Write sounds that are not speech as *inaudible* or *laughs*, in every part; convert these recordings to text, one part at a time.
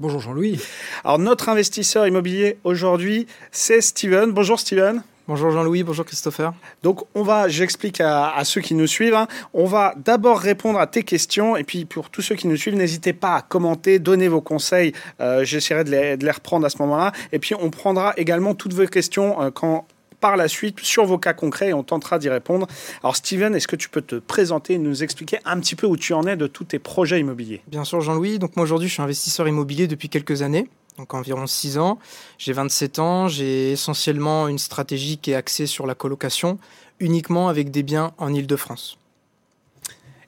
Bonjour Jean-Louis. Alors notre investisseur immobilier aujourd'hui, c'est Steven. Bonjour Steven. Bonjour Jean-Louis, bonjour Christopher. Donc on va, j'explique à, ceux qui nous suivent, hein. on va d'abord répondre à tes questions et puis pour tous ceux qui nous suivent, n'hésitez pas à commenter, donner vos conseils, euh, j'essaierai de les, de les, reprendre à ce moment-là et puis on prendra également toutes vos questions euh, quand par la suite sur vos cas concrets et on tentera d'y répondre. Alors Steven, est-ce que tu peux te présenter et nous expliquer un petit peu où tu en es de tous tes projets immobiliers? Bien sûr Jean-Louis, donc moi aujourd'hui je suis investisseur immobilier depuis quelques années donc environ 6 ans. J'ai 27 ans, j'ai essentiellement une stratégie qui est axée sur la colocation, uniquement avec des biens en Ile-de-France.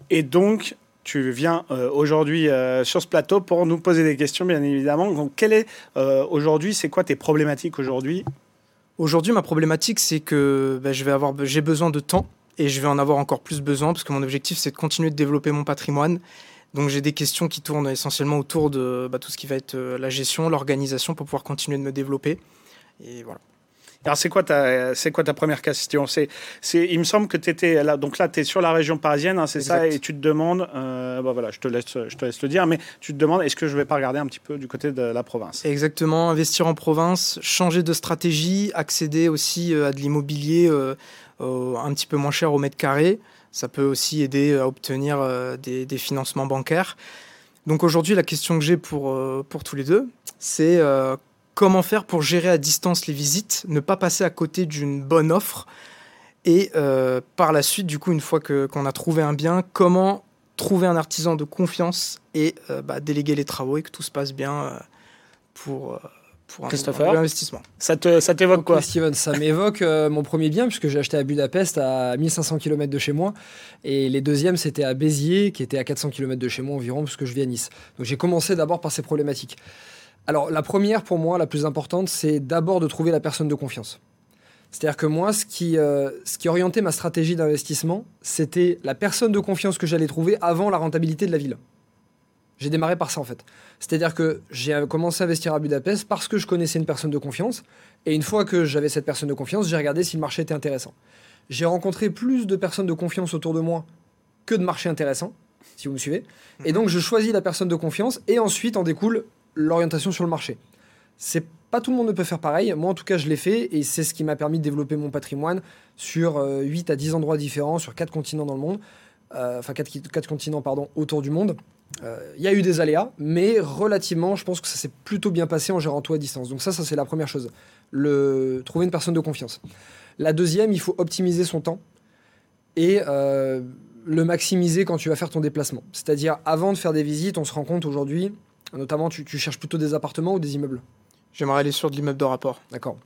Et donc, tu viens euh, aujourd'hui euh, sur ce plateau pour nous poser des questions, bien évidemment. Donc, quelle est euh, aujourd'hui, c'est quoi tes problématiques aujourd'hui? Aujourd'hui, ma problématique, c'est que bah, je vais avoir, j'ai besoin de temps et je vais en avoir encore plus besoin parce que mon objectif, c'est de continuer de développer mon patrimoine. Donc j'ai des questions qui tournent essentiellement autour de bah, tout ce qui va être euh, la gestion, l'organisation pour pouvoir continuer de me développer. Et voilà. Alors, c'est quoi ta, c'est quoi ta première question? C'est, c'est, Il me semble que tu étais là, donc là, tu es sur la région parisienne, hein, c'est ça, et tu te demandes, euh, bah voilà, je te, laisse, je te laisse le dire, mais tu te demandes, est-ce que je vais pas regarder un petit peu du côté de la province? Exactement, investir en province, changer de stratégie, accéder aussi euh, à de l'immobilier euh, un petit peu moins cher au mètre carré. Ça peut aussi aider à obtenir des, des, financements bancaires. Donc aujourd'hui, la question que j'ai pour, pour tous les deux, c'est comment faire pour gérer à distance les visites, ne pas passer à côté d'une bonne offre et euh, par la suite, du coup, une fois qu'on a trouvé un bien, comment trouver un artisan de confiance et euh, bah, déléguer les travaux et que tout se passe bien euh, pour, pour un, investissement. Ça t'évoque ça quoi? Steven, ça m'évoque mon premier bien puisque j'ai acheté à Budapest à 1500 km de chez moi et les deuxièmes c'était à Béziers qui était à 400 km de chez moi environ parce que je vis à Nice. Donc j'ai commencé d'abord par ces problématiques. Alors, la première, pour moi, la plus importante, c'est d'abord de trouver la personne de confiance. C'est-à-dire que moi, ce qui, euh, ce qui orientait ma stratégie d'investissement, c'était la personne de confiance que j'allais trouver avant la rentabilité de la ville. J'ai démarré par ça, en fait. C'est-à-dire que j'ai commencé à investir à Budapest parce que je connaissais une personne de confiance. Et une fois que j'avais cette personne de confiance, j'ai regardé si le marché était intéressant. J'ai rencontré plus de personnes de confiance autour de moi que de marchés intéressants, si vous me suivez. Et mhm. donc, je choisis la personne de confiance et ensuite en découle l'orientation sur le marché. C'est pas tout le monde ne peut faire pareil. Moi, en tout cas, je l'ai fait et c'est ce qui m'a permis de développer mon patrimoine sur 8 euh, à 10 endroits différents, sur 4 continents dans le monde. Euh, enfin, 4, continents, pardon, autour du monde. Euh, il y a eu des aléas, mais relativement, je pense que ça s'est plutôt bien passé en gérant tout à distance. Donc ça, ça c'est la première chose. Le, trouver une personne de confiance. La deuxième, il faut optimiser son temps et le maximiser quand tu vas faire ton déplacement. C'est-à-dire, avant de faire des visites, on se rend compte aujourd'hui, Notamment, tu, cherches plutôt des appartements ou des immeubles J'aimerais aller sur de l'immeuble de rapport. D'accord.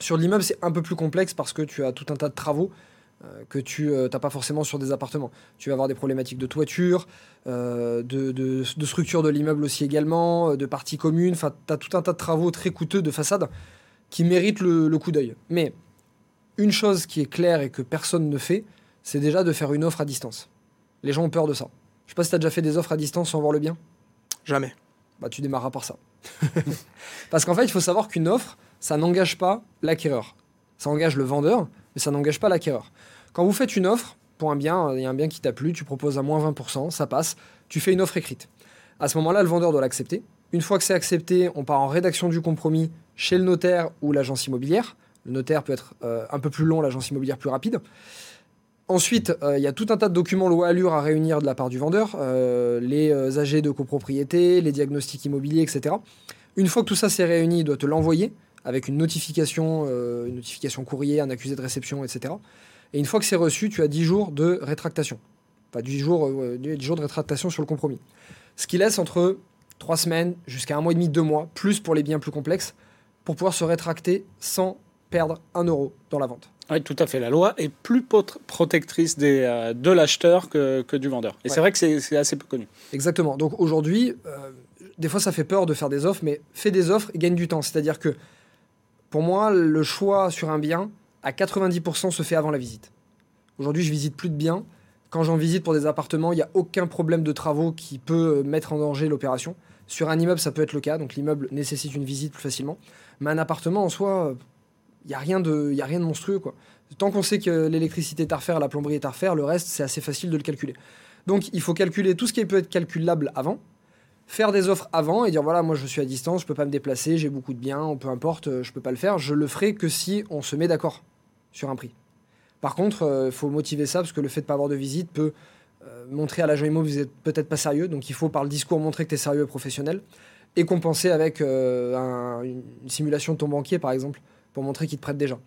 Sur l'immeuble, c'est un peu plus complexe parce que tu as tout un tas de travaux euh, que tu n'as euh, pas forcément sur des appartements. Tu vas avoir des problématiques de toiture, euh, de, de, structure de l'immeuble aussi également, de parties communes. Enfin, tu as tout un tas de travaux très coûteux de façade qui méritent le, le coup d'œil. Mais une chose qui est claire et que personne ne fait, c'est déjà de faire une offre à distance. Les gens ont peur de ça. Je sais pas si tu as déjà fait des offres à distance sans voir le bien? Jamais bah, tu démarras par ça. *laughs* Parce qu'en fait, il faut savoir qu'une offre, ça n'engage pas l'acquéreur. Ça engage le vendeur, mais ça n'engage pas l'acquéreur. Quand vous faites une offre pour un bien, il y a un bien qui t'a plu, tu proposes à moins 20%, ça passe, tu fais une offre écrite. À ce moment-là, le vendeur doit l'accepter. Une fois que c'est accepté, on part en rédaction du compromis chez le notaire ou l'agence immobilière. Le notaire peut être euh, un peu plus long, l'agence immobilière plus rapide. Ensuite, euh, il y a tout un tas de documents loi Allure à réunir de la part du vendeur, euh, les euh, AG de copropriété, les diagnostics immobiliers, etc. Une fois que tout ça s'est réuni, il doit te l'envoyer avec une notification, une notification courrier, un accusé de réception, etc. Et une fois que c'est reçu, tu as 10 jours de rétractation. 10 jours, 10 jours de rétractation sur le compromis. Ce qui laisse entre 3 semaines jusqu'à un mois et demi, 2 mois, plus pour les biens plus complexes, pour pouvoir se rétracter sans perdre un euro dans la vente. Oui, tout à fait. La loi est plus protectrice des, euh, de l'acheteur que, que, du vendeur. Et c'est vrai que c'est assez peu connu. Exactement. Donc aujourd'hui, euh, des fois ça fait peur de faire des offres, mais fais des offres et gagne du temps. C'est-à-dire que pour moi, le choix sur un bien, à 90% se fait avant la visite. Aujourd'hui, je visite plus de biens. Quand j'en visite pour des appartements, il n'y a aucun problème de travaux qui peut mettre en danger l'opération. Sur un immeuble, ça peut être le cas, donc l'immeuble nécessite une visite plus facilement. Mais un appartement en soi, il n'y a, rien de, y a rien de monstrueux. Tant qu'on sait que l'électricité est à refaire, la plomberie est à refaire, le reste, c'est assez facile de le calculer. Donc il faut calculer tout ce qui peut être calculable avant. faire des offres avant et dire voilà, moi je suis à distance, je peux pas me déplacer, j'ai beaucoup de biens, peu importe, euh, je peux pas le faire. Je le ferai que si on se met d'accord sur un prix. Par contre, il faut motiver ça parce que le fait de pas avoir de visite peut montrer à l'agent immo que vous êtes peut-être pas sérieux. Donc il faut par le discours montrer que tu es sérieux et professionnel et compenser avec une simulation de ton banquier par exemple pour montrer qu'il te prête déjà.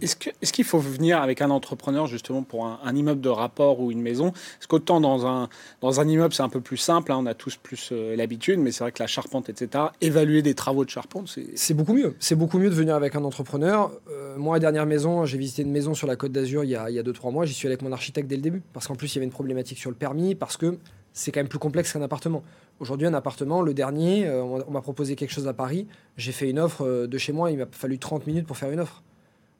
Est-ce qu'il faut venir avec un entrepreneur justement pour un, immeuble de rapport ou une maison? Parce qu'autant dans un, dans un immeuble c'est un peu plus simple, hein, on a tous plus euh, l'habitude, mais c'est vrai que la charpente, etc., évaluer des travaux de charpente, c'est... C'est beaucoup mieux. C'est beaucoup mieux de venir avec un entrepreneur. Euh, moi, la dernière maison, j'ai visité une maison sur la Côte d'Azur il y a 2-3 mois, j'y suis allé avec mon architecte dès le début, parce qu'en plus il y avait une problématique sur le permis, parce que c'est quand même plus complexe qu'un appartement. Aujourd'hui, un appartement, le dernier, euh, on m'a proposé quelque chose à Paris, j'ai fait une offre de chez moi, il m'a fallu 30 minutes pour faire une offre.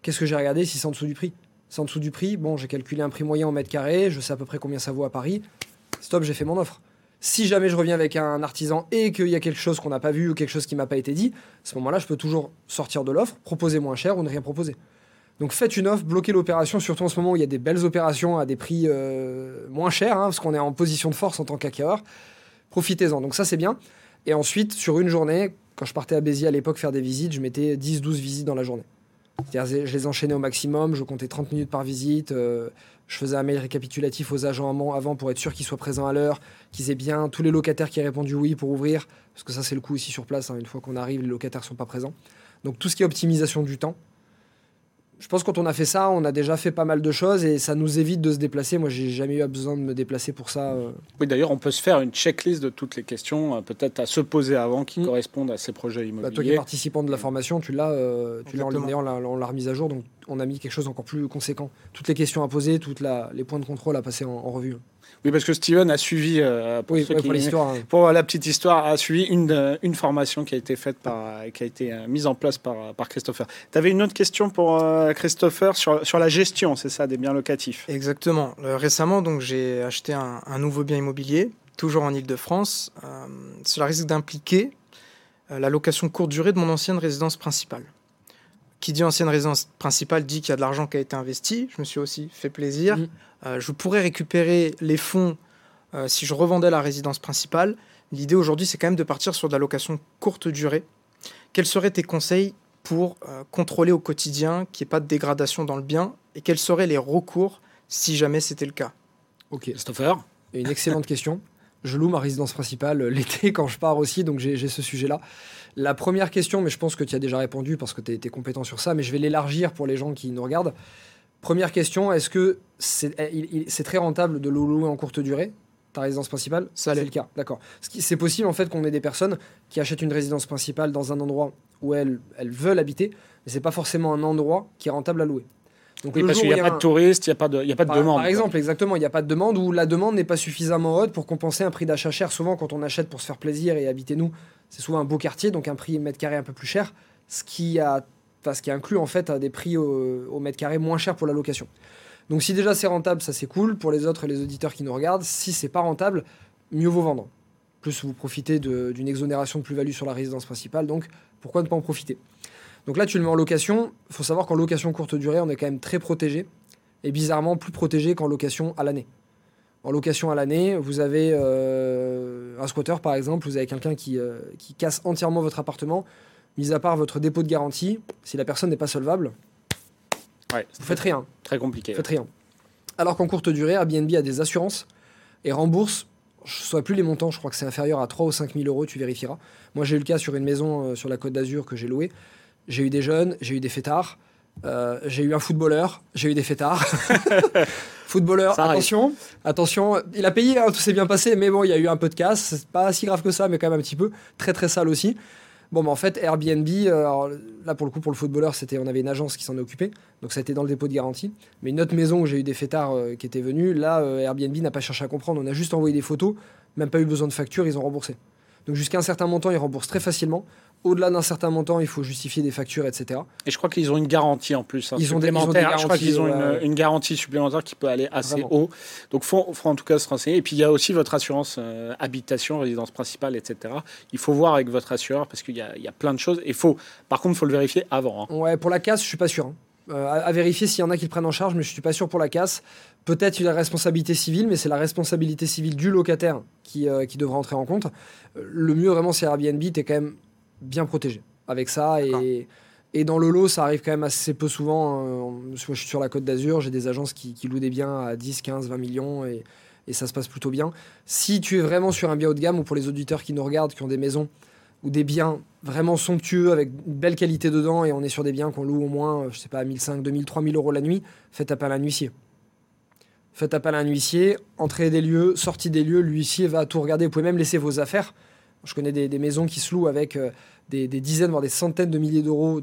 Qu'est-ce que j'ai regardé si c'est en dessous du prix? C'est en dessous du prix. Bon, j'ai calculé un prix moyen au mètre carré, je sais à peu près combien ça vaut à Paris. Stop, j'ai fait mon offre. Si jamais je reviens avec un artisan et qu'il y a quelque chose qu'on n'a pas vu ou quelque chose qui m'a pas été dit, à ce moment-là, je peux toujours sortir de l'offre, proposer moins cher ou ne rien proposer. Donc faites une offre, bloquez l'opération, surtout en ce moment où il y a des belles opérations à des prix euh, moins chers, hein, parce qu'on est en position de force en tant qu'acquéreur. Profitez-en. Donc ça, c'est bien. Et ensuite, sur une journée, quand je partais à Béziers à l'époque faire des visites, je mettais 10-12 visites dans la journée je les enchaînais au maximum, je comptais 30 minutes par visite, euh, je faisais un mail récapitulatif aux agents avant pour être sûr qu'ils soient présents à l'heure, qu'ils aient bien tous les locataires qui aient répondu oui pour ouvrir, parce que ça c'est le coup ici sur place, hein, une fois qu'on arrive, les locataires ne sont pas présents. Donc tout ce qui est optimisation du temps, je pense que quand on a fait ça, on a déjà fait pas mal de choses et ça nous évite de se déplacer. Moi, j'ai jamais eu besoin de me déplacer pour ça. Euh. Oui, d'ailleurs, on peut se faire une checklist de toutes les questions, euh, peut-être à se poser avant, qui mm. correspondent à ces projets immobiliers. Bah, toi qui es participant de la formation, tu l'as, euh, tu l'as en ligne, on l'a remise à jour, donc on a mis quelque chose encore plus conséquent. Toutes les questions à poser, toutes les points de contrôle à passer en revue. Oui, parce que Steven a suivi, euh, pour, l'histoire, hein. pour la petite histoire, a suivi une, euh, une formation qui a été faite par, qui a été euh, mise en place par, par Christopher. Tu avais une autre question pour Christopher sur, sur la gestion, c'est ça, des biens locatifs? Exactement. récemment, donc, j'ai acheté un, un, nouveau bien immobilier, toujours en Ile-de-France. cela risque d'impliquer la location courte durée de mon ancienne résidence principale qui dit ancienne résidence principale dit qu'il y a de l'argent qui a été investi. Je me suis aussi fait plaisir. Mm. Euh, je pourrais récupérer les fonds euh, si je revendais la résidence principale. L'idée aujourd'hui, c'est quand même de partir sur de la location courte durée. Quels seraient tes conseils pour euh, contrôler au quotidien qu'il n'y ait pas de dégradation dans le bien? Et quels seraient les recours si jamais c'était le cas? Ok. Christopher Une excellente question. Je loue ma résidence principale l'été quand je pars aussi, donc j'ai ce sujet-là. La première question, mais je pense que tu as déjà répondu parce que tu es, compétent sur ça, mais je vais l'élargir pour les gens qui nous regardent. Première question, est-ce que c'est très rentable de louer en courte durée ta résidence principale? Ça C'est le cas, d'accord. C'est possible en fait qu'on ait des personnes qui achètent une résidence principale dans un endroit où elles, elles veulent habiter, mais c'est pas forcément un endroit qui est rentable à louer. Donc parce qu'il n'y a, pas de touristes, il n'y a pas de, y a pas de demande. Par exemple, exactement, il n'y a pas de demande ou la demande n'est pas suffisamment haute pour compenser un prix d'achat cher. Souvent, quand on achète pour se faire plaisir et habiter nous, c'est souvent un beau quartier, donc un prix mètre carré un peu plus cher, ce qui, a, ce qui inclut en fait des prix au, mètre carré moins cher pour la location. Donc si déjà c'est rentable, ça c'est cool. Pour les autres et les auditeurs qui nous regardent, si c'est pas rentable, mieux vaut vendre. Plus vous profitez d'une exonération de plus-value sur la résidence principale, donc pourquoi ne pas en profiter? Donc là, tu le mets en location. Il faut savoir qu'en location courte durée, on est quand même très protégé, et bizarrement plus protégé qu'en location à l'année en location à l'année, vous avez euh, un squatter par exemple, vous avez quelqu'un qui, euh, qui, casse entièrement votre appartement, mis à part votre dépôt de garantie, si la personne n'est pas solvable, ouais, vous faites rien. Très compliqué. Vous faites rien. Alors qu'en courte durée, Airbnb a des assurances et rembourse, je ne saurais plus les montants, je crois que c'est inférieur à 3 ou 5 000 euros, tu vérifieras. Moi j'ai eu le cas sur une maison euh, sur la côte d'Azur que j'ai louée. J'ai eu des jeunes, j'ai eu des fêtards. Euh, j'ai eu un footballeur, j'ai eu des fêtards. *laughs* footballeur, attention, attention, il a payé, hein, tout s'est bien passé, mais bon, il y a eu un peu de casse, c'est pas si grave que ça, mais quand même un petit peu, très très sale aussi. Bon, bah, en fait, Airbnb, euh, là pour le coup, pour le footballeur, c'était, on avait une agence qui s'en est occupée, donc ça a été dans le dépôt de garantie. Mais une autre maison où j'ai eu des fêtards euh, qui étaient venus, là, Airbnb n'a pas cherché à comprendre, on a juste envoyé des photos, même pas eu besoin de facture, ils ont remboursé. Donc jusqu'à un certain montant, ils remboursent très facilement. Au-delà d'un certain montant, il faut justifier des factures, etc. Et je crois qu'ils ont une garantie en plus. Hein, ils, ont des, Je crois qu'ils ont une, garantie supplémentaire qui peut aller assez haut. Donc, il faut, en tout cas se renseigner. Et puis, il y a aussi votre assurance euh, habitation, résidence principale, etc. Il faut voir avec votre assureur parce qu'il y, a plein de choses. Et faut, par contre, il faut le vérifier avant. Hein. Ouais, pour la casse, je suis pas sûr. Hein. Euh, à, vérifier s'il y en a qui le prennent en charge, mais je suis pas sûr pour la casse. Peut-être la responsabilité civile, mais c'est la responsabilité civile du locataire qui, euh, qui devra entrer en compte. Le mieux vraiment, c'est Airbnb, tu es quand même bien protégé avec ça. Et, et, dans le lot, ça arrive quand même assez peu souvent. Moi, je suis sur la côte d'Azur, j'ai des agences qui, qui, louent des biens à 10, 15, 20 millions et, et ça se passe plutôt bien. Si tu es vraiment sur un bien haut de gamme, ou pour les auditeurs qui nous regardent, qui ont des maisons ou des biens vraiment somptueux avec une belle qualité dedans et on est sur des biens qu'on loue au moins, je sais pas, 1500, 2000, 3000 euros la nuit, faites appel à un huissier. Faites appel à un huissier, entrée des lieux, sortie des lieux, l'huissier va tout regarder. Vous pouvez même laisser vos affaires. Je connais des, maisons qui se louent avec euh, des, dizaines, voire des centaines de milliers d'euros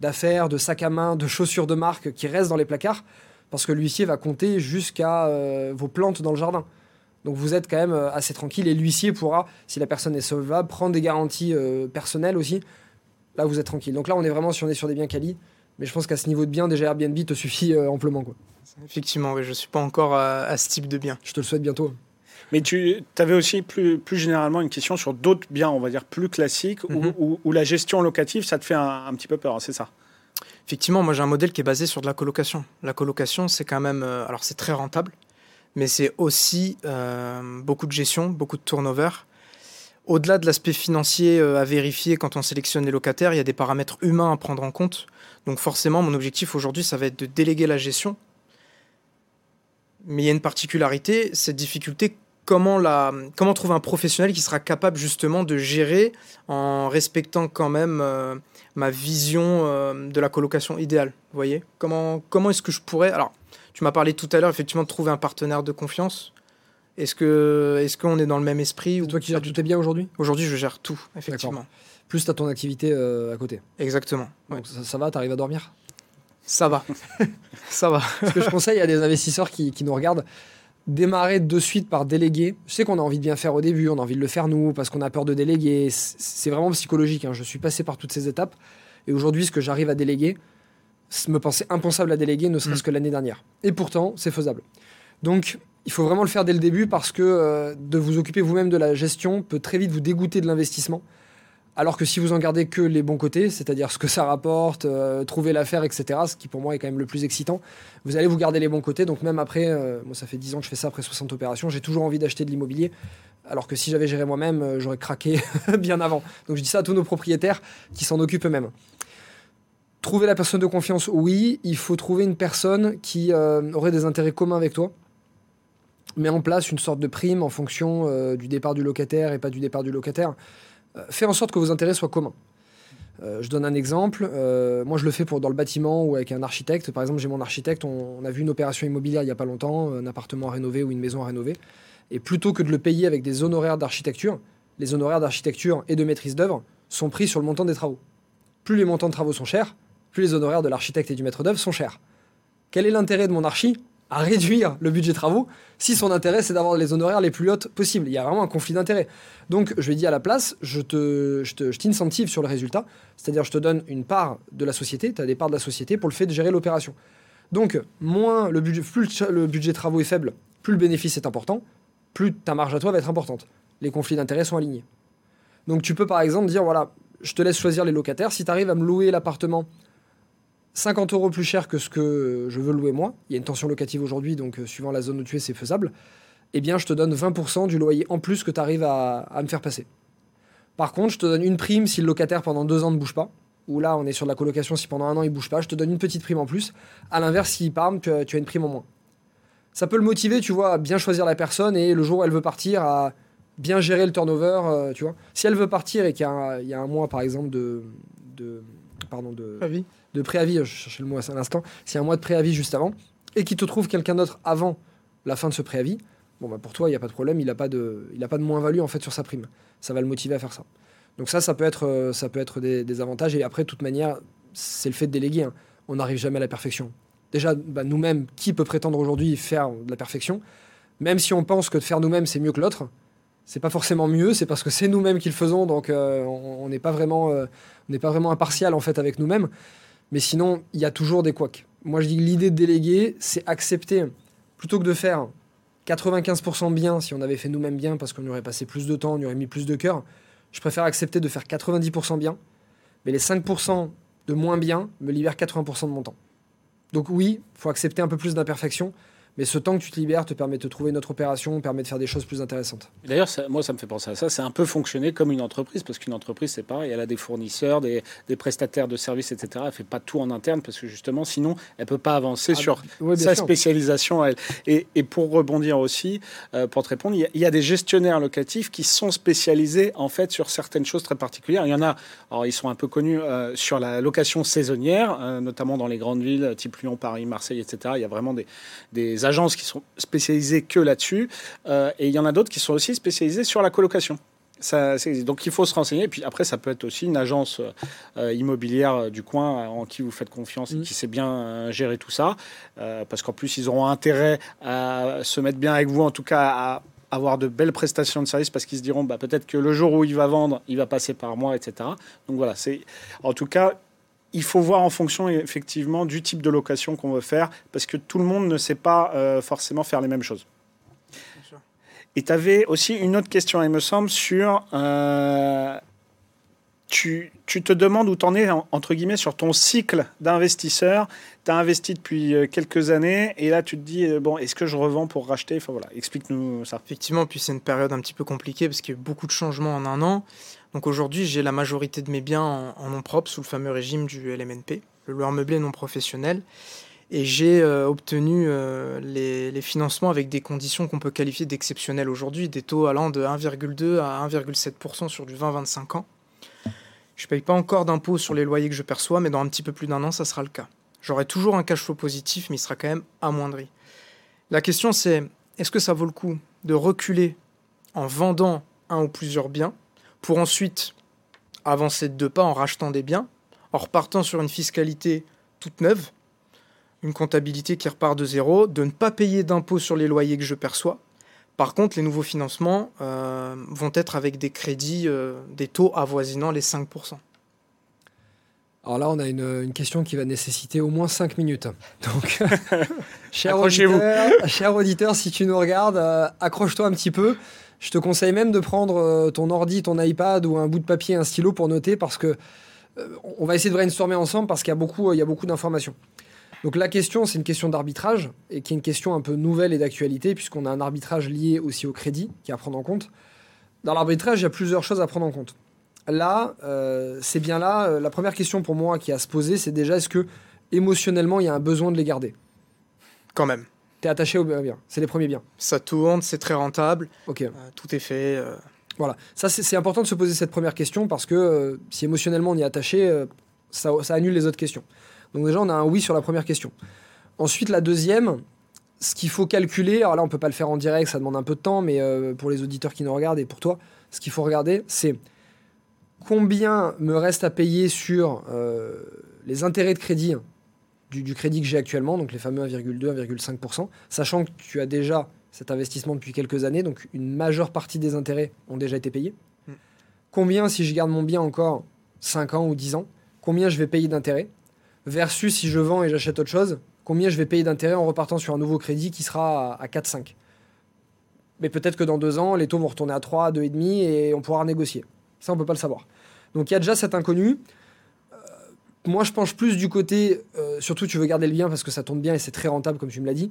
d'affaires, de, de, sacs à main, de chaussures de marque qui restent dans les placards parce que l'huissier va compter jusqu'à euh, vos plantes dans le jardin. Donc vous êtes quand même euh, assez tranquille et l'huissier pourra, si la personne est solvable, prendre des garanties euh, personnelles aussi. Là, vous êtes tranquille. Donc là, on est vraiment si on est sur des biens quali. Mais je pense qu'à ce niveau de bien, déjà Airbnb te suffit euh, amplement. Quoi. Effectivement, je ne suis pas encore à, ce type de bien. Je te le souhaite bientôt. Mais tu avais aussi plus, plus généralement une question sur d'autres biens, on va dire, plus classiques, où, mhm. la gestion locative, ça te fait un, petit peu peur, c'est ça? Effectivement, moi j'ai un modèle qui est basé sur de la colocation. La colocation, c'est quand même... alors c'est très rentable mais c'est aussi euh, beaucoup de gestion, beaucoup de turnover. Au-delà de l'aspect financier euh, à vérifier quand on sélectionne les locataires, il y a des paramètres humains à prendre en compte. Donc forcément, mon objectif aujourd'hui, ça va être de déléguer la gestion. Mais il y a une particularité, cette difficulté, comment, la, comment trouver un professionnel qui sera capable justement de gérer en respectant quand même euh, ma vision de la colocation idéale. Vous voyez? Comment, comment est-ce que je pourrais... Alors, tu m'as parlé tout à l'heure, effectivement, de trouver un partenaire de confiance. Est-ce que est-ce qu'on est dans le même esprit ou Toi qui gères tout est bien aujourd'hui? Aujourd'hui, je gère tout, effectivement. Plus tu as ton activité euh, à côté. Exactement. Donc ça, va, tu arrives à dormir? Ça va. *laughs* ça va. Ce que je conseille à des investisseurs qui, qui nous regardent, démarrer de suite par déléguer. Je sais qu'on a envie de bien faire au début, on a envie de le faire nous, parce qu'on a peur de déléguer. C'est vraiment psychologique. Hein. Je suis passé par toutes ces étapes. Et aujourd'hui, ce que j'arrive à déléguer, me pensait impensable à déléguer, ne serait-ce mm. que l'année dernière. Et pourtant, c'est faisable. Donc, il faut vraiment le faire dès le début parce que euh, de vous occuper vous-même de la gestion peut très vite vous dégoûter de l'investissement. Alors que si vous en gardez que les bons côtés, c'est-à-dire ce que ça rapporte, euh, trouver l'affaire, etc., ce qui pour moi est quand même le plus excitant, vous allez vous garder les bons côtés. Donc même après, euh, moi ça fait 10 ans que je fais ça après 60 opérations, j'ai toujours envie d'acheter de l'immobilier. Alors que si j'avais géré moi-même, j'aurais craqué *laughs* bien avant. Donc je dis ça à tous nos propriétaires qui s'en occupent eux-mêmes. Trouver la personne de confiance, oui. Il faut trouver une personne qui euh, aurait des intérêts communs avec toi. Met en place une sorte de prime en fonction euh, du départ du locataire et pas du départ du locataire. Euh, fait en sorte que vos intérêts soient communs. je donne un exemple. moi, je le fais pour dans le bâtiment ou avec un architecte. Par exemple, j'ai mon architecte. On, a vu une opération immobilière il n'y a pas longtemps, un appartement à rénover ou une maison à rénover. Et plutôt que de le payer avec des honoraires d'architecture, les honoraires d'architecture et de maîtrise d'œuvre sont pris sur le montant des travaux. Plus les montants de travaux sont chers, plus les honoraires de l'architecte et du maître d'œuvre sont chers. Quel est l'intérêt de mon archi? À réduire le budget travaux si son intérêt c'est d'avoir les honoraires les plus hautes possibles Il y a vraiment un conflit d'intérêt. Donc je lui ai dit à la place, je te, je sur le résultat, c'est-à-dire je te donne une part de la société, tu as des parts de la société pour le fait de gérer l'opération. Donc moins le budget, plus le budget travaux est faible, plus le bénéfice est important, plus ta marge à toi va être importante. Les conflits d'intérêt sont alignés. Donc tu peux par exemple dire voilà, je te laisse choisir les locataires. Si tu arrives à me louer l'appartement 50 euros plus cher que ce que je veux louer moi, il y a une tension locative aujourd'hui, donc euh, suivant la zone où tu es, c'est faisable, eh bien je te donne 20% du loyer en plus que tu arrives à, me faire passer. Par contre, je te donne une prime si le locataire pendant deux ans ne bouge pas, ou là on est sur la colocation, si pendant un an il bouge pas, je te donne une petite prime en plus. À l'inverse, s'il part, tu as, une prime en moins. Ça peut le motiver, tu vois, à bien choisir la personne et le jour où elle veut partir, à bien gérer le turnover, euh, tu vois. Si elle veut partir et qu'il y, a un mois, par exemple, de, de pardon, de, de préavis, je cherchais le mot à l'instant, s'il y a un mois de préavis juste avant, et qu'il te trouve quelqu'un d'autre avant la fin de ce préavis, bon, bah pour toi, il n'y a pas de problème, il n'a pas de, de moins-value en fait sur sa prime. Ça va le motiver à faire ça. Donc ça, ça peut être, euh, ça peut être des, avantages. Et après, de toute manière, c'est le fait de déléguer. Hein. On n'arrive jamais à la perfection. Déjà, bah, nous-mêmes, qui peut prétendre aujourd'hui faire de la perfection? Même si on pense que de faire nous-mêmes, c'est mieux que l'autre, c'est pas forcément mieux, c'est parce que c'est nous-mêmes qui le faisons, donc euh, on n'est pas vraiment, euh, pas vraiment impartial en fait avec nous-mêmes. Mais sinon, il y a toujours des couacs. Moi, je dis que l'idée de déléguer, c'est accepter, plutôt que de faire 95% bien, si on avait fait nous-mêmes bien, parce qu'on aurait passé plus de temps, on aurait mis plus de cœur, je préfère accepter de faire 90% bien, mais les 5% de moins bien me libère 80% de mon temps. Donc oui, il faut accepter un peu plus d'imperfection, mais ce temps que tu te libères te permet de trouver une autre opération, permet de faire des choses plus intéressantes. D'ailleurs, moi, ça me fait penser à ça. C'est un peu fonctionner comme une entreprise, parce qu'une entreprise, c'est pareil. Elle a des fournisseurs, des, prestataires de services, etc. Elle ne fait pas tout en interne, parce que justement, sinon, elle ne peut pas avancer ah, sur sa spécialisation. Elle. Et, pour rebondir aussi, euh, pour te répondre, il y, a, des gestionnaires locatifs qui sont spécialisés, en fait, sur certaines choses très particulières. Il y en a, alors ils sont un peu connus euh, sur la location saisonnière, euh, notamment dans les grandes villes, type Lyon, Paris, Marseille, etc. Il y a vraiment des, des agences qui sont spécialisées que là-dessus. Euh, et il y en a d'autres qui sont aussi spécialisées sur la colocation. Ça, donc il faut se renseigner. Et puis après, ça peut être aussi une agence euh, immobilière euh, du coin en qui vous faites confiance et mmh. qui sait bien gérer tout ça. parce qu'en plus, ils auront intérêt à se mettre bien avec vous, en tout cas à avoir de belles prestations de services parce qu'ils se diront bah, peut-être que le jour où il va vendre, il va passer par moi, etc. Donc voilà, c'est en tout cas il faut voir en fonction effectivement du type de location qu'on veut faire, parce que tout le monde ne sait pas euh, forcément faire les mêmes choses. Et tu avais aussi une autre question, il me semble, sur... Euh, tu, tu, te demandes où tu en es, entre guillemets, sur ton cycle d'investisseur. Tu as investi depuis euh, quelques années et là, tu te dis, bon, est-ce que je revends pour racheter? Enfin voilà, explique-nous ça. Effectivement, puis c'est une période un petit peu compliquée parce qu'il y a eu beaucoup de changements en un an. Donc aujourd'hui, j'ai la majorité de mes biens en, nom propre sous le fameux régime du LMNP, le loueur meublé non professionnel. Et j'ai euh, obtenu euh, les, financements avec des conditions qu'on peut qualifier d'exceptionnelles aujourd'hui, des taux allant de 1,2 à 1,7% sur du 20-25 ans. Je ne paye pas encore d'impôts sur les loyers que je perçois, mais dans un petit peu plus d'un an, ça sera le cas. J'aurai toujours un cash flow positif, mais il sera quand même amoindri. La question c'est, est-ce que ça vaut le coup de reculer en vendant un ou plusieurs biens pour ensuite avancer de deux pas en rachetant des biens, en repartant sur une fiscalité toute neuve, une comptabilité qui repart de zéro, de ne pas payer d'impôts sur les loyers que je perçois. Par contre, les nouveaux financements euh, vont être avec des crédits, euh, des taux avoisinant les 5%. Alors là, on a une, question qui va nécessiter au moins 5 minutes. *laughs* Donc, *laughs* cher, auditeur, cher auditeur, si tu nous regardes, euh, accroche-toi un petit peu. Je te conseille même de prendre euh, ton ordi, ton iPad ou un bout de papier, un stylo pour noter parce que euh, on va essayer de brainstormer ensemble parce qu'il y a beaucoup, a beaucoup d'informations. Donc la question, c'est une question d'arbitrage et qui est une question un peu nouvelle et d'actualité puisqu'on a un arbitrage lié aussi au crédit qui est à prendre en compte. Dans l'arbitrage, il y a plusieurs choses à prendre en compte. Là, euh, c'est bien là. la première question pour moi qui a à se poser, c'est déjà est-ce que émotionnellement il y a un besoin de les garder? Quand même tu es attaché aux biens. C'est les premiers biens. Ça tourne, c'est très rentable. Ok. Euh, tout est fait. Euh. Voilà. Ça, c'est important de se poser cette première question parce que euh, si émotionnellement on y est attaché, ça, ça, annule les autres questions. Donc, déjà, on a un oui sur la première question. Ensuite, la deuxième, ce qu'il faut calculer, alors là, on peut pas le faire en direct, ça demande un peu de temps, mais pour les auditeurs qui nous regardent et pour toi, ce qu'il faut regarder, c'est combien me reste à payer sur les intérêts de crédit du, crédit que j'ai actuellement, donc les fameux 1,2, 1,5%, sachant que tu as déjà cet investissement depuis quelques années, donc une majeure partie des intérêts ont déjà été payés. Mm. Combien, si je garde mon bien encore 5 ans ou 10 ans, combien je vais payer d'intérêts? Versus si je vends et j'achète autre chose, combien je vais payer d'intérêts en repartant sur un nouveau crédit qui sera à, 4-5 Mais peut-être que dans 2 ans, les taux vont retourner à 3, à 2,5 et on pourra négocier. Ça, on ne peut pas le savoir. Donc il y a déjà cet inconnu moi, je penche plus du côté, euh, surtout tu veux garder le bien parce que ça tourne bien et c'est très rentable, comme tu me l'as dit.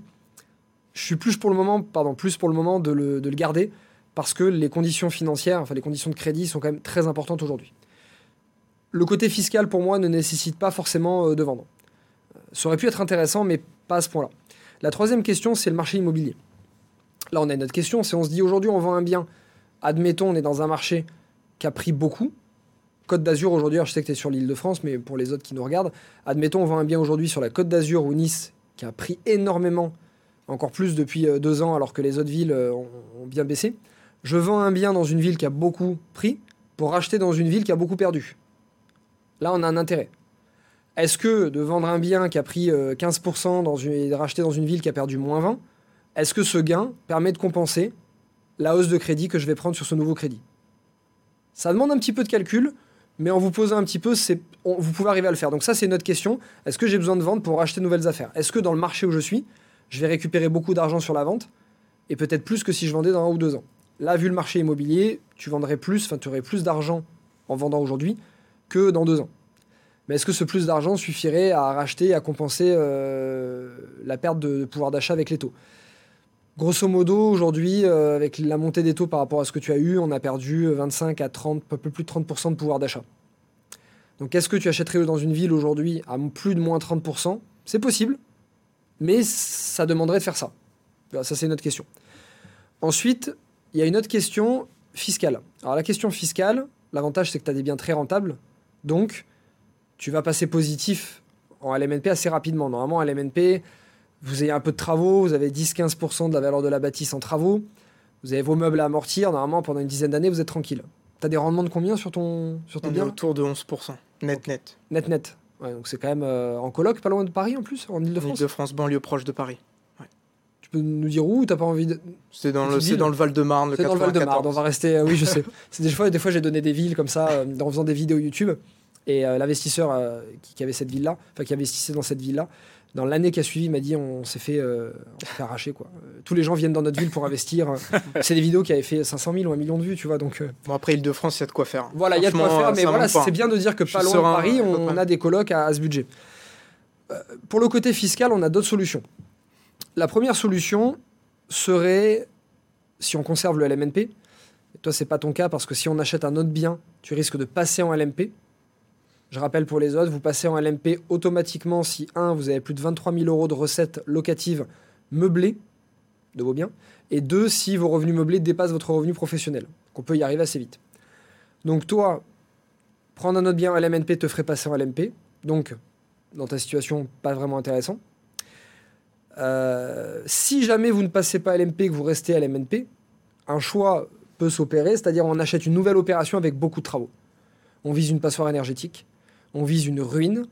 Je suis plus pour le moment, pardon, plus pour le moment de le, garder parce que les conditions financières, enfin les conditions de crédit sont quand même très importantes aujourd'hui. Le côté fiscal, pour moi, ne nécessite pas forcément euh, de vendre. Ça aurait pu être intéressant, mais pas à ce point-là. La troisième question, c'est le marché immobilier. Là, on a une autre question, c'est on se dit aujourd'hui, on vend un bien. Admettons, on est dans un marché qui a pris beaucoup, Côte d'Azur aujourd'hui, je sais que tu es sur l'île de France, mais pour les autres qui nous regardent, admettons, on vend un bien aujourd'hui sur la Côte d'Azur ou Nice, qui a pris énormément, encore plus depuis euh, deux ans, alors que les autres villes euh, ont, bien baissé. Je vends un bien dans une ville qui a beaucoup pris pour racheter dans une ville qui a beaucoup perdu. Là, on a un intérêt. Est-ce que de vendre un bien qui a pris 15% euh, dans une, et de racheter dans une ville qui a perdu moins 20%, est-ce que ce gain permet de compenser la hausse de crédit que je vais prendre sur ce nouveau crédit? Ça demande un petit peu de calcul mais en vous posant un petit peu, vous pouvez arriver à le faire. Donc ça, c'est notre question. Est-ce que j'ai besoin de vendre pour acheter de nouvelles affaires? Est-ce que dans le marché où je suis, je vais récupérer beaucoup d'argent sur la vente? Et peut-être plus que si je vendais dans un ou deux ans Là, vu le marché immobilier, tu vendrais plus, enfin, tu aurais plus d'argent en vendant aujourd'hui que dans deux ans. Mais est-ce que ce plus d'argent suffirait à racheter, à compenser euh, la perte de pouvoir d'achat avec les taux? Grosso modo, aujourd'hui, euh, avec la montée des taux par rapport à ce que tu as eu, on a perdu 25 à 30, un peu plus de 30% de pouvoir d'achat. Donc est-ce que tu achèterais dans une ville aujourd'hui à plus de moins 30% C'est possible, mais ça demanderait de faire ça. Ça, c'est une autre question. Ensuite, il y a une autre question fiscale. Alors la question fiscale, l'avantage c'est que tu as des biens très rentables, donc tu vas passer positif en LMNP assez rapidement. Normalement, en LMNP, vous avez un peu de travaux, vous avez 10-15% de la valeur de la bâtisse en travaux, vous avez vos meubles à amortir, normalement pendant une dizaine d'années vous êtes tranquille. Tu as des rendements de combien sur ton sur Autour de 11%. Net net. Net net. Ouais, donc c'est quand même euh, en coloc, pas loin de Paris en plus, en Ile-de-France. Ile-de-France, banlieue proche de Paris. Tu peux nous dire où T'as pas envie de. C'est dans, le, dans le Val-de-Marne, le C'est dans le Val-de-Marne, on va rester. Euh, oui, je sais. *laughs* c'est des fois, des fois j'ai donné des villes comme ça euh, en faisant des vidéos YouTube. Et l'investisseur qui, qui, avait cette ville-là, enfin qui investissait dans cette ville-là, dans l'année qui a suivi, il m'a dit on s'est fait, euh, arracher quoi. Euh, tous les gens viennent dans notre ville pour investir. *laughs* c'est des vidéos qui avaient fait 500 000 ou un million de vues, tu vois. Donc euh, bon après Île-de-France, il y a de quoi faire. Voilà, il y a de quoi faire, mais voilà, c'est bien de dire que pas loin de Paris, on, a des colocs à, ce budget. pour le côté fiscal, on a d'autres solutions. La première solution serait si on conserve le LMNP. Toi, c'est pas ton cas parce que si on achète un autre bien, tu risques de passer en LMP. Je rappelle pour les autres, vous passez en LMP automatiquement si, 1, vous avez plus de 23 000 euros de recettes locatives meublées de vos biens, et 2, si vos revenus meublés dépassent votre revenu professionnel. qu'on peut y arriver assez vite. Donc toi, prendre un autre bien en LMNP te ferait passer en LMP, donc dans ta situation, pas vraiment intéressant. Euh, si jamais vous ne passez pas LMP et que vous restez à LMNP, un choix peut s'opérer, c'est-à-dire on achète une nouvelle opération avec beaucoup de travaux. On vise une passoire énergétique, on vise une ruine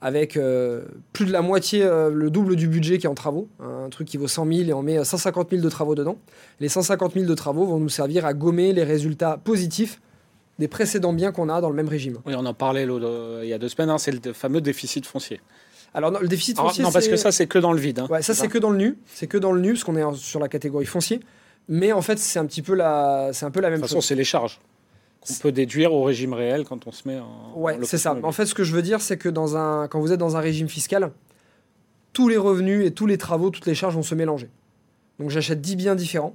avec euh, plus de la moitié, euh, le double du budget qui est en travaux, un truc qui vaut 100 000 et on met 150 000 de travaux dedans. Les 150 000 de travaux vont nous servir à gommer les résultats positifs des précédents biens qu'on a dans le même régime. Oui, on en parlait il y a deux semaines, hein, c'est le fameux déficit foncier. Alors le déficit foncier, non parce que ça c'est que dans le vide. Hein. Ouais, ça c'est que dans le nu, c'est que dans le nu parce qu'on est sur la catégorie foncier. Mais en fait c'est un petit peu la, c'est un peu la même chose. De toute façon c'est les charges qu'on peut déduire au régime réel quand on se met en. Ouais, c'est ça. En fait, ce que je veux dire, c'est que dans un, quand vous êtes dans un régime fiscal, tous les revenus et tous les travaux, toutes les charges vont se mélanger. Donc j'achète 10 biens différents.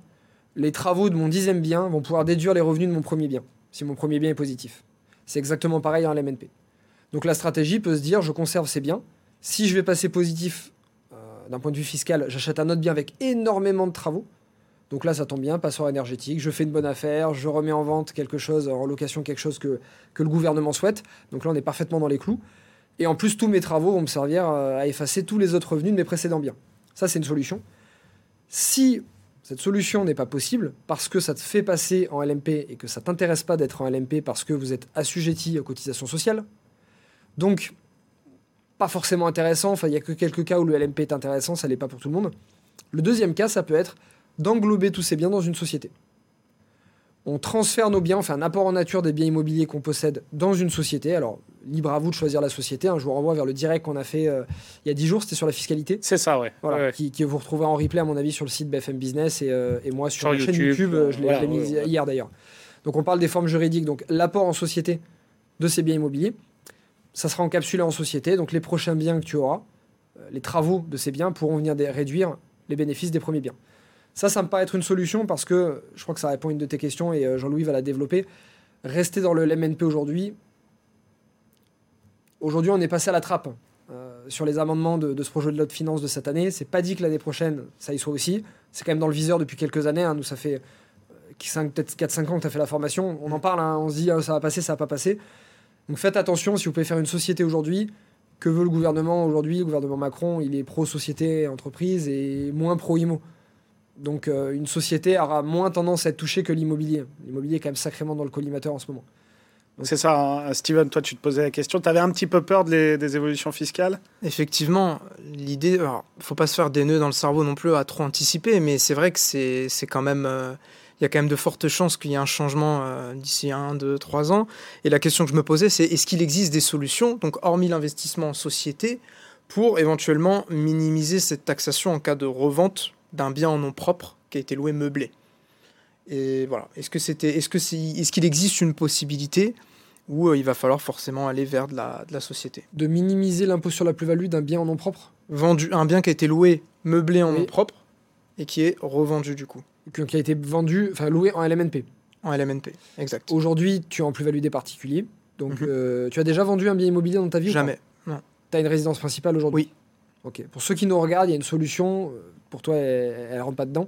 Les travaux de mon dixième bien vont pouvoir déduire les revenus de mon premier bien, si mon premier bien est positif. C'est exactement pareil en LMNP. Donc la stratégie peut se dire, je conserve ces biens. Si je vais passer positif euh, d'un point de vue fiscal, j'achète un autre bien avec énormément de travaux donc là, ça tombe bien, passeur énergétique, je fais une bonne affaire, je remets en vente quelque chose, en location quelque chose que, que le gouvernement souhaite. Donc là, on est parfaitement dans les clous. Et en plus, tous mes travaux vont me servir euh, à effacer tous les autres revenus de mes précédents biens. Ça, c'est une solution. Si cette solution n'est pas possible, parce que ça te fait passer en LMP et que ça t'intéresse pas d'être en LMP parce que vous êtes assujetti aux cotisations sociales, donc pas forcément intéressant, enfin il n'y a que quelques cas où le LMP est intéressant, ça l'est pas pour tout le monde. Le deuxième cas, ça peut être d'englober tous ces biens dans une société. On transfère nos biens, on fait un apport en nature des biens immobiliers qu'on possède dans une société. Alors, libre à vous de choisir la société. Un je vous renvoie vers le direct qu'on a fait euh, il y a 10 jours, c'était sur la fiscalité. C'est ça, ouais. Voilà, Qui, vous retrouvez en replay, à mon avis, sur le site BFM Business et, euh, moi sur, la chaîne YouTube. Euh, je l'ai mis hier d'ailleurs. Donc, on parle des formes juridiques. Donc, l'apport en société de ces biens immobiliers, ça sera encapsulé en société. Donc, les prochains biens que tu auras, les travaux de ces biens pourront venir réduire les bénéfices des premiers biens. Ça, ça me paraît être une solution parce que je crois que ça répond à une de tes questions et euh, Jean-Louis va la développer. Rester dans le LMNP aujourd'hui. Aujourd'hui, on est passé à la trappe euh, sur les amendements de, ce projet de loi de finances de cette année. C'est pas dit que l'année prochaine, ça y soit aussi. C'est quand même dans le viseur depuis quelques années. Hein. Nous, ça fait euh, peut-être 4-5 ans que tu as fait la formation. On en parle, hein. on se dit ah, ça va passer, ça va pas passer. Donc faites attention si vous pouvez faire une société aujourd'hui. Que veut le gouvernement aujourd'hui? Le gouvernement Macron, il est pro-société, entreprise et moins pro-IMO. Donc euh, une société aura moins tendance à être touchée que l'immobilier. L'immobilier est quand même sacrément dans le collimateur en ce moment. C'est ça, hein. Steven, toi tu te posais la question, tu avais un petit peu peur des évolutions fiscales? Effectivement, l'idée, il ne faut pas se faire des nœuds dans le cerveau non plus à trop anticiper, mais c'est vrai que c'est quand même... Euh, il y a quand même de fortes chances qu'il y ait un changement euh, d'ici un, deux, trois ans. Et la question que je me posais, c'est est-ce qu'il existe des solutions, donc hormis l'investissement en société, pour éventuellement minimiser cette taxation en cas de revente d'un bien en nom propre qui a été loué meublé. Et voilà. Est-ce que c'était, est-ce que est, ce qu'il existe une possibilité où il va falloir forcément aller vers de la, de la société? De minimiser l'impôt sur la plus-value d'un bien en nom propre? Vendu, un bien qui a été loué, meublé en nom propre, et qui est revendu du coup. Qui a été vendu, enfin loué en LMNP. En LMNP, exact. Aujourd'hui, tu es en plus-value des particuliers. Donc, mhm. tu as déjà vendu un bien immobilier dans ta vie Jamais, non. Tu as une résidence principale aujourd'hui? Oui. Ok. Pour ceux qui nous regardent, il y a une solution. Pour toi, elle ne rentre pas dedans.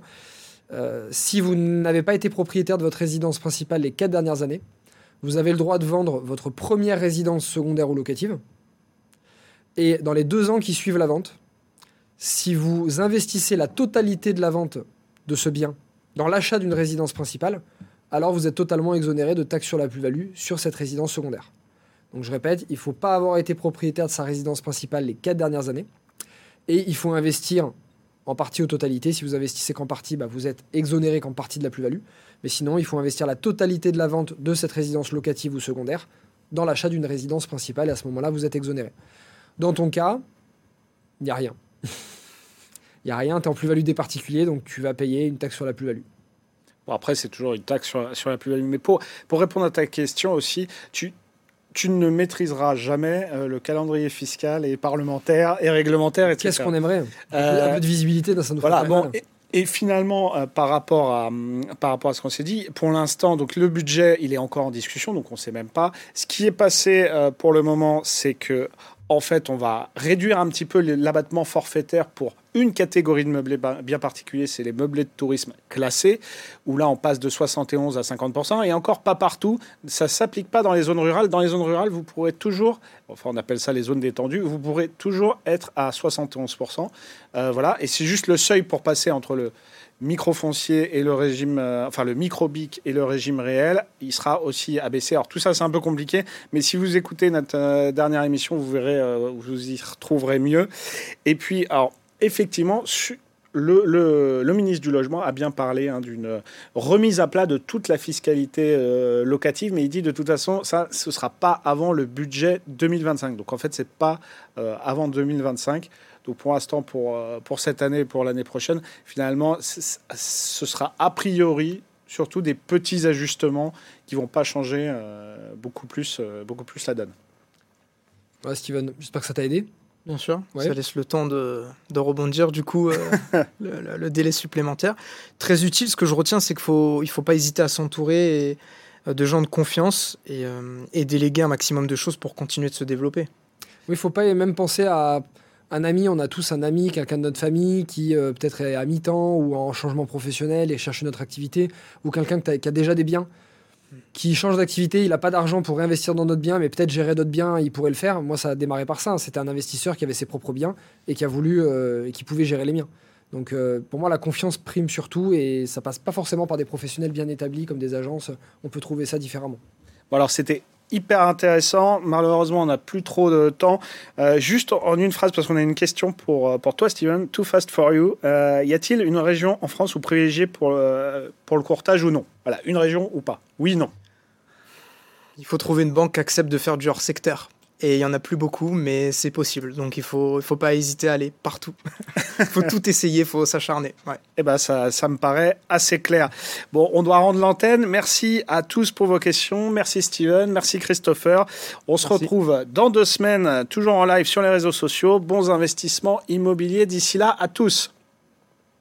Euh, si vous n'avez pas été propriétaire de votre résidence principale les quatre dernières années, vous avez le droit de vendre votre première résidence secondaire ou locative. Et dans les deux ans qui suivent la vente, si vous investissez la totalité de la vente de ce bien dans l'achat d'une résidence principale, alors vous êtes totalement exonéré de taxes sur la plus-value sur cette résidence secondaire. Donc je répète, il ne faut pas avoir été propriétaire de sa résidence principale les quatre dernières années. Et il faut investir en partie ou totalité. Si vous investissez qu'en partie, bah, vous êtes exonéré qu'en partie de la plus-value. Mais sinon, il faut investir la totalité de la vente de cette résidence locative ou secondaire dans l'achat d'une résidence principale et à ce moment-là, vous êtes exonéré. Dans ton cas, il n'y a rien. *laughs* Il n'y a rien, tu es en plus-value des particuliers, donc tu vas payer une taxe sur la plus-value. Bon, après, c'est toujours une taxe sur, la plus-value. Mais pour, pour répondre à ta question aussi, tu, tu ne maîtriseras jamais euh, le calendrier fiscal et parlementaire et réglementaire, etc. Qu'est-ce qu'on aimerait euh, Un peu de visibilité, dans ça nous voilà, bon, et, finalement, euh, par, rapport à, par rapport à ce qu'on s'est dit, pour l'instant, donc le budget, il est encore en discussion, donc on ne sait même pas. Ce qui est passé pour le moment, c'est que en fait, on va réduire un petit peu l'abattement forfaitaire pour une catégorie de meublés bien particuliers, c'est les meublés de tourisme classés, où là on passe de 71 à 50%, et encore pas partout, ça ne s'applique pas dans les zones rurales. Dans les zones rurales, vous pourrez toujours, enfin on appelle ça les zones détendues, vous pourrez toujours être à 71%. Euh, voilà, et c'est juste le seuil pour passer entre le microfoncier et le régime, euh, enfin le microbic et le régime réel, il sera aussi abaissé. Alors tout ça c'est un peu compliqué, mais si vous écoutez notre euh, dernière émission, vous verrez, vous y retrouverez mieux. Et puis, alors effectivement, le, le, ministre du Logement a bien parlé hein, d'une remise à plat de toute la fiscalité euh, locative, mais il dit de toute façon, ça, ce sera pas avant le budget 2025. Donc en fait, ce n'est pas euh, avant 2025. Donc pour l'instant, pour, euh, pour cette année et pour l'année prochaine, finalement, ce sera a priori surtout des petits ajustements qui vont pas changer beaucoup, plus, beaucoup plus la donne. Ouais, Steven, j'espère que ça t'a aidé. Bien sûr, ça laisse le temps de, de rebondir du coup euh, *laughs* le, délai supplémentaire. Très utile, ce que je retiens, c'est qu'il faut, il faut pas hésiter à s'entourer euh, de gens de confiance et, euh, et, déléguer un maximum de choses pour continuer de se développer. Oui, il faut pas même penser à un ami, on a tous un ami, quelqu'un de notre famille qui peut-être est à mi-temps ou en changement professionnel et cherche une autre activité, ou quelqu'un qui a déjà des biens qui change d'activité, il n'a pas d'argent pour réinvestir dans notre bien, mais peut-être gérer d'autres biens, il pourrait le faire. Moi, ça a démarré par ça. C'était un investisseur qui avait ses propres biens et qui a voulu euh, et qui pouvait gérer les miens. Donc, euh, pour moi, la confiance prime surtout et ça passe pas forcément par des professionnels bien établis comme des agences. On peut trouver ça différemment. Bon, alors, c'était hyper intéressant. Malheureusement, on n'a plus trop de temps. Euh, juste en une phrase, parce qu'on a une question pour, euh, pour toi, Steven. Too fast for you. Euh, y a-t-il une région en France où privilégiée pour, pour le courtage ou non? Voilà, une région ou pas? Oui, non. Il faut trouver une banque qui accepte de faire du hors secteur. Et il n'y en a plus beaucoup, mais c'est possible. Donc il ne faut, il faut pas hésiter à aller partout. Il *laughs* faut tout essayer, il faut s'acharner. Ouais. Eh ben, ça, ça me paraît assez clair. Bon, on doit rendre l'antenne. Merci à tous pour vos questions. Merci Steven, merci Christopher. On se retrouve dans deux semaines, toujours en live sur les réseaux sociaux. Bons investissements immobiliers d'ici là à tous.